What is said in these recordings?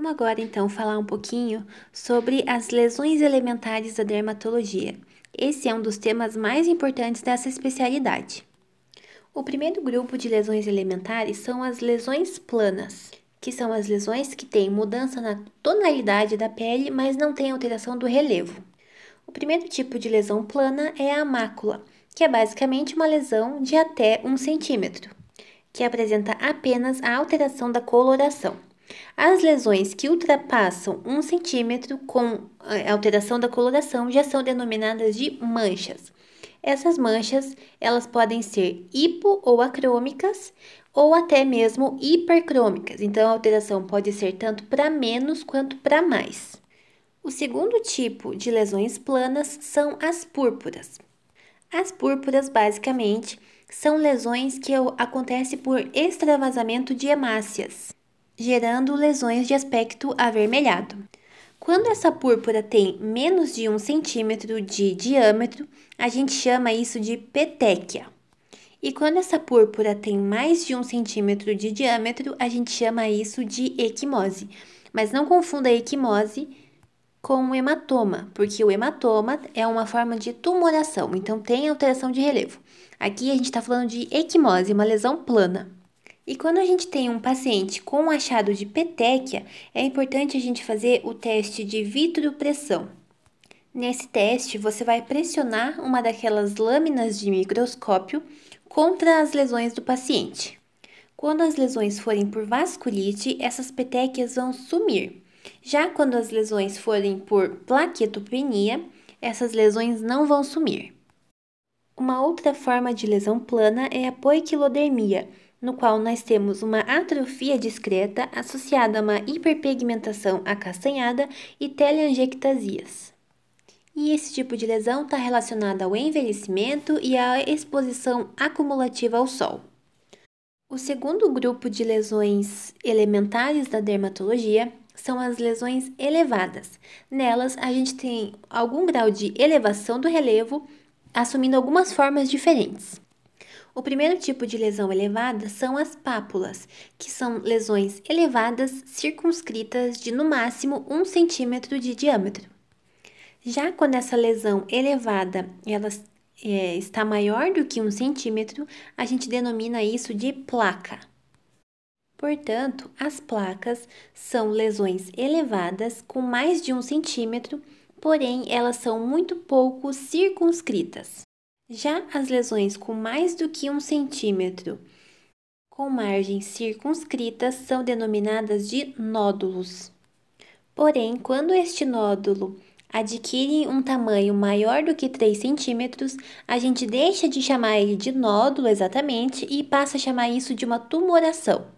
Vamos agora então falar um pouquinho sobre as lesões elementares da dermatologia. Esse é um dos temas mais importantes dessa especialidade. O primeiro grupo de lesões elementares são as lesões planas, que são as lesões que têm mudança na tonalidade da pele, mas não têm alteração do relevo. O primeiro tipo de lesão plana é a mácula, que é basicamente uma lesão de até um centímetro, que apresenta apenas a alteração da coloração. As lesões que ultrapassam um centímetro com eh, alteração da coloração já são denominadas de manchas. Essas manchas, elas podem ser hipo ou acrômicas ou até mesmo hipercrômicas. Então a alteração pode ser tanto para menos quanto para mais. O segundo tipo de lesões planas são as púrpuras. As púrpuras, basicamente, são lesões que acontecem por extravasamento de hemácias, gerando lesões de aspecto avermelhado. Quando essa púrpura tem menos de um centímetro de diâmetro, a gente chama isso de petéquia. E quando essa púrpura tem mais de um centímetro de diâmetro, a gente chama isso de equimose. Mas não confunda a equimose com o hematoma, porque o hematoma é uma forma de tumoração, então tem alteração de relevo. Aqui a gente está falando de equimose, uma lesão plana. E quando a gente tem um paciente com achado de petéquia, é importante a gente fazer o teste de vitropressão. Nesse teste, você vai pressionar uma daquelas lâminas de microscópio contra as lesões do paciente. Quando as lesões forem por vasculite, essas petequias vão sumir. Já quando as lesões forem por plaquetopenia, essas lesões não vão sumir. Uma outra forma de lesão plana é a poiquilodermia, no qual nós temos uma atrofia discreta associada a uma hiperpigmentação acastanhada e teleangiectasias. E esse tipo de lesão está relacionada ao envelhecimento e à exposição acumulativa ao sol. O segundo grupo de lesões elementares da dermatologia são as lesões elevadas. Nelas, a gente tem algum grau de elevação do relevo, assumindo algumas formas diferentes. O primeiro tipo de lesão elevada são as pápulas, que são lesões elevadas circunscritas de no máximo um centímetro de diâmetro. Já quando essa lesão elevada ela é, está maior do que um centímetro, a gente denomina isso de placa. Portanto, as placas são lesões elevadas com mais de um centímetro, porém elas são muito pouco circunscritas. Já as lesões com mais do que um centímetro, com margens circunscritas, são denominadas de nódulos. Porém, quando este nódulo adquire um tamanho maior do que 3 centímetros, a gente deixa de chamar ele de nódulo exatamente e passa a chamar isso de uma tumoração.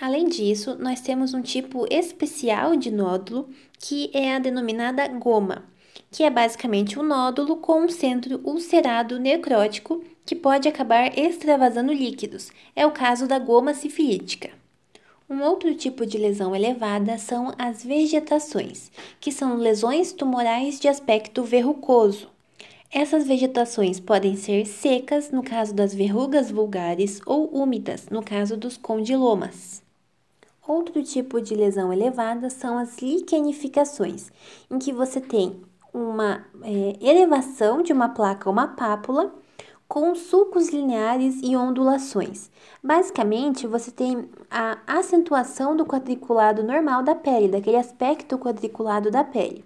Além disso, nós temos um tipo especial de nódulo que é a denominada goma que é basicamente um nódulo com um centro ulcerado necrótico que pode acabar extravasando líquidos. É o caso da goma sifilítica. Um outro tipo de lesão elevada são as vegetações, que são lesões tumorais de aspecto verrucoso. Essas vegetações podem ser secas, no caso das verrugas vulgares, ou úmidas, no caso dos condilomas. Outro tipo de lesão elevada são as liquenificações, em que você tem uma é, elevação de uma placa ou uma pápula com sulcos lineares e ondulações. Basicamente, você tem a acentuação do quadriculado normal da pele, daquele aspecto quadriculado da pele.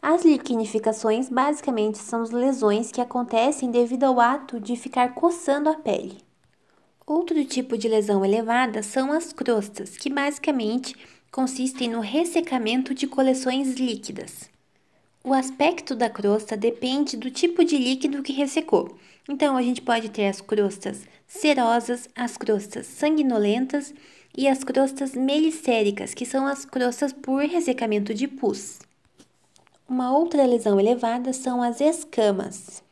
As liquinificações basicamente são as lesões que acontecem devido ao ato de ficar coçando a pele. Outro tipo de lesão elevada são as crostas, que basicamente consistem no ressecamento de coleções líquidas. O aspecto da crosta depende do tipo de líquido que ressecou. Então, a gente pode ter as crostas cerosas, as crostas sanguinolentas e as crostas melicéricas, que são as crostas por ressecamento de pus. Uma outra lesão elevada são as escamas,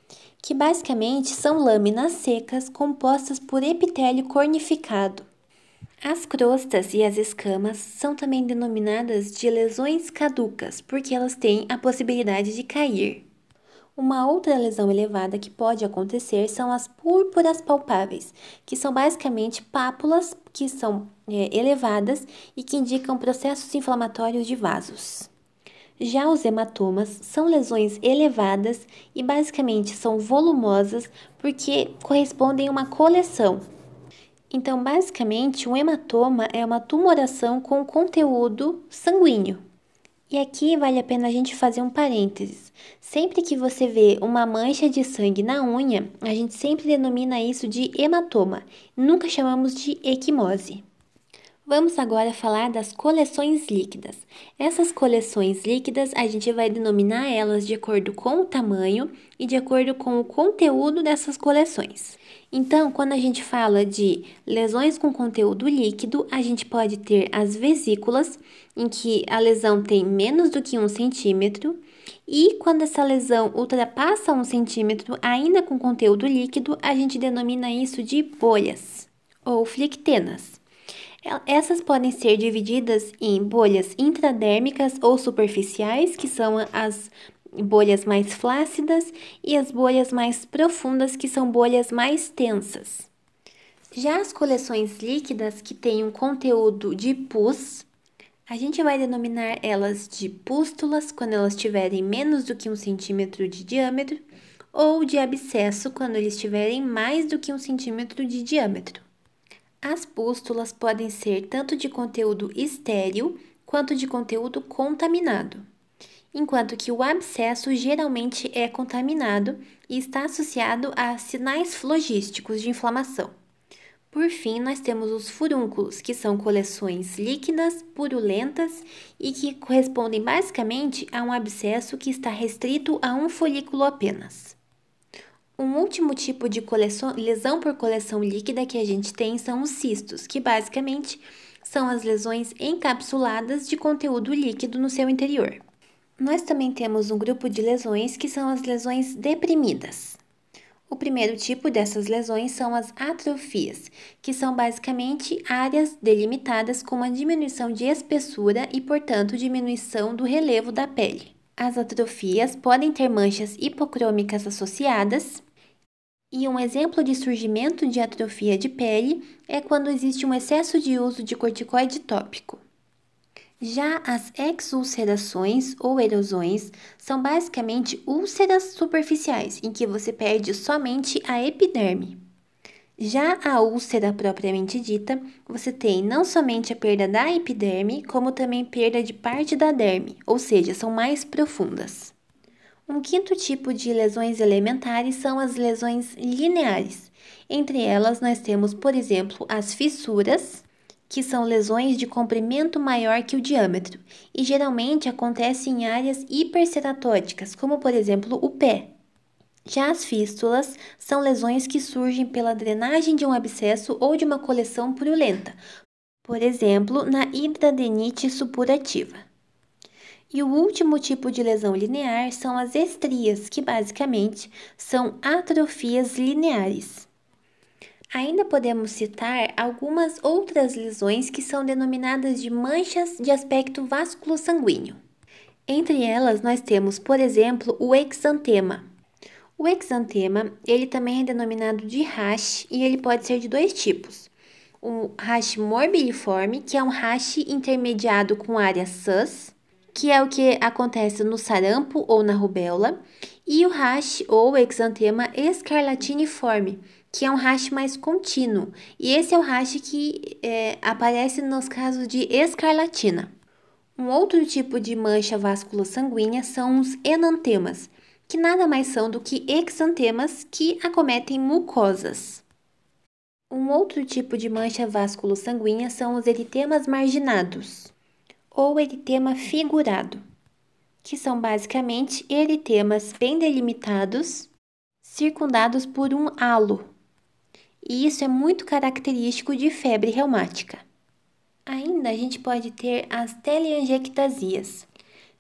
que basicamente são lâminas secas compostas por epitélio cornificado. As crostas e as escamas são também denominadas de lesões caducas, porque elas têm a possibilidade de cair. Uma outra lesão elevada que pode acontecer são as púrpuras palpáveis, que são basicamente pápulas que são é, elevadas e que indicam processos inflamatórios de vasos. Já os hematomas são lesões elevadas e basicamente são volumosas porque correspondem a uma coleção. Então, basicamente, um hematoma é uma tumoração com conteúdo sanguíneo. E aqui vale a pena a gente fazer um parênteses. Sempre que você vê uma mancha de sangue na unha, a gente sempre denomina isso de hematoma, nunca chamamos de equimose. Vamos agora falar das coleções líquidas. Essas coleções líquidas a gente vai denominar elas de acordo com o tamanho e de acordo com o conteúdo dessas coleções. Então, quando a gente fala de lesões com conteúdo líquido, a gente pode ter as vesículas, em que a lesão tem menos do que um centímetro, e quando essa lesão ultrapassa um centímetro, ainda com conteúdo líquido, a gente denomina isso de bolhas ou flictenas. Essas podem ser divididas em bolhas intradérmicas ou superficiais, que são as bolhas mais flácidas, e as bolhas mais profundas, que são bolhas mais tensas. Já as coleções líquidas, que têm um conteúdo de pus, a gente vai denominar elas de pústulas quando elas tiverem menos do que um centímetro de diâmetro, ou de abscesso quando eles tiverem mais do que um centímetro de diâmetro. As pústulas podem ser tanto de conteúdo estéril quanto de conteúdo contaminado enquanto que o abscesso geralmente é contaminado e está associado a sinais flogísticos de inflamação. Por fim, nós temos os furúnculos, que são coleções líquidas, purulentas e que correspondem basicamente a um abscesso que está restrito a um folículo apenas. Um último tipo de coleção, lesão por coleção líquida que a gente tem são os cistos, que basicamente são as lesões encapsuladas de conteúdo líquido no seu interior. Nós também temos um grupo de lesões que são as lesões deprimidas. O primeiro tipo dessas lesões são as atrofias, que são basicamente áreas delimitadas com uma diminuição de espessura e, portanto, diminuição do relevo da pele. As atrofias podem ter manchas hipocrômicas associadas, e um exemplo de surgimento de atrofia de pele é quando existe um excesso de uso de corticoide tópico. Já as exulcerações ou erosões são basicamente úlceras superficiais, em que você perde somente a epiderme. Já a úlcera propriamente dita, você tem não somente a perda da epiderme, como também perda de parte da derme, ou seja, são mais profundas. Um quinto tipo de lesões elementares são as lesões lineares. Entre elas, nós temos, por exemplo, as fissuras, que são lesões de comprimento maior que o diâmetro e geralmente acontecem em áreas hiperceratóticas, como por exemplo o pé. Já as fístulas são lesões que surgem pela drenagem de um abscesso ou de uma coleção purulenta, por exemplo, na hidradenite supurativa. E o último tipo de lesão linear são as estrias, que basicamente são atrofias lineares. Ainda podemos citar algumas outras lesões que são denominadas de manchas de aspecto vasculo-sanguíneo. Entre elas, nós temos, por exemplo, o exantema. O exantema, ele também é denominado de rash e ele pode ser de dois tipos. O rash morbilliforme, que é um rash intermediado com área sus, que é o que acontece no sarampo ou na rubéola, e o rash ou exantema escarlatiniforme, que é um rash mais contínuo. E esse é o rash que é, aparece nos casos de escarlatina. Um outro tipo de mancha vasculo-sanguínea são os enantemas, que nada mais são do que exantemas que acometem mucosas. Um outro tipo de mancha vasculo-sanguínea são os eritemas marginados, ou eritema figurado, que são basicamente eritemas bem delimitados, circundados por um halo, e isso é muito característico de febre reumática. Ainda a gente pode ter as teleangiectasias,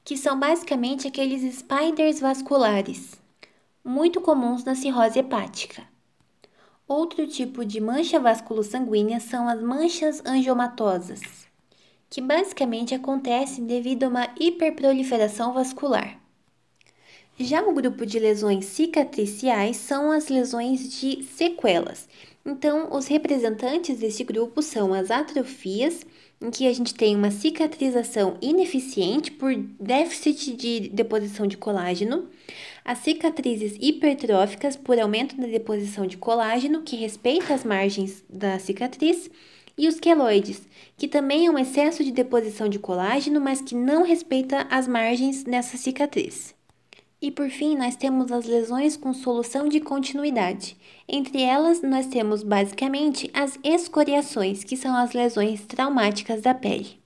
que são basicamente aqueles spiders vasculares, muito comuns na cirrose hepática. Outro tipo de mancha vasculosanguínea são as manchas angiomatosas, que basicamente acontecem devido a uma hiperproliferação vascular. Já o grupo de lesões cicatriciais são as lesões de sequelas. Então, os representantes desse grupo são as atrofias, em que a gente tem uma cicatrização ineficiente por déficit de deposição de colágeno, as cicatrizes hipertróficas por aumento da deposição de colágeno, que respeita as margens da cicatriz, e os queloides, que também é um excesso de deposição de colágeno, mas que não respeita as margens nessa cicatriz. E por fim, nós temos as lesões com solução de continuidade. Entre elas, nós temos basicamente as escoriações, que são as lesões traumáticas da pele.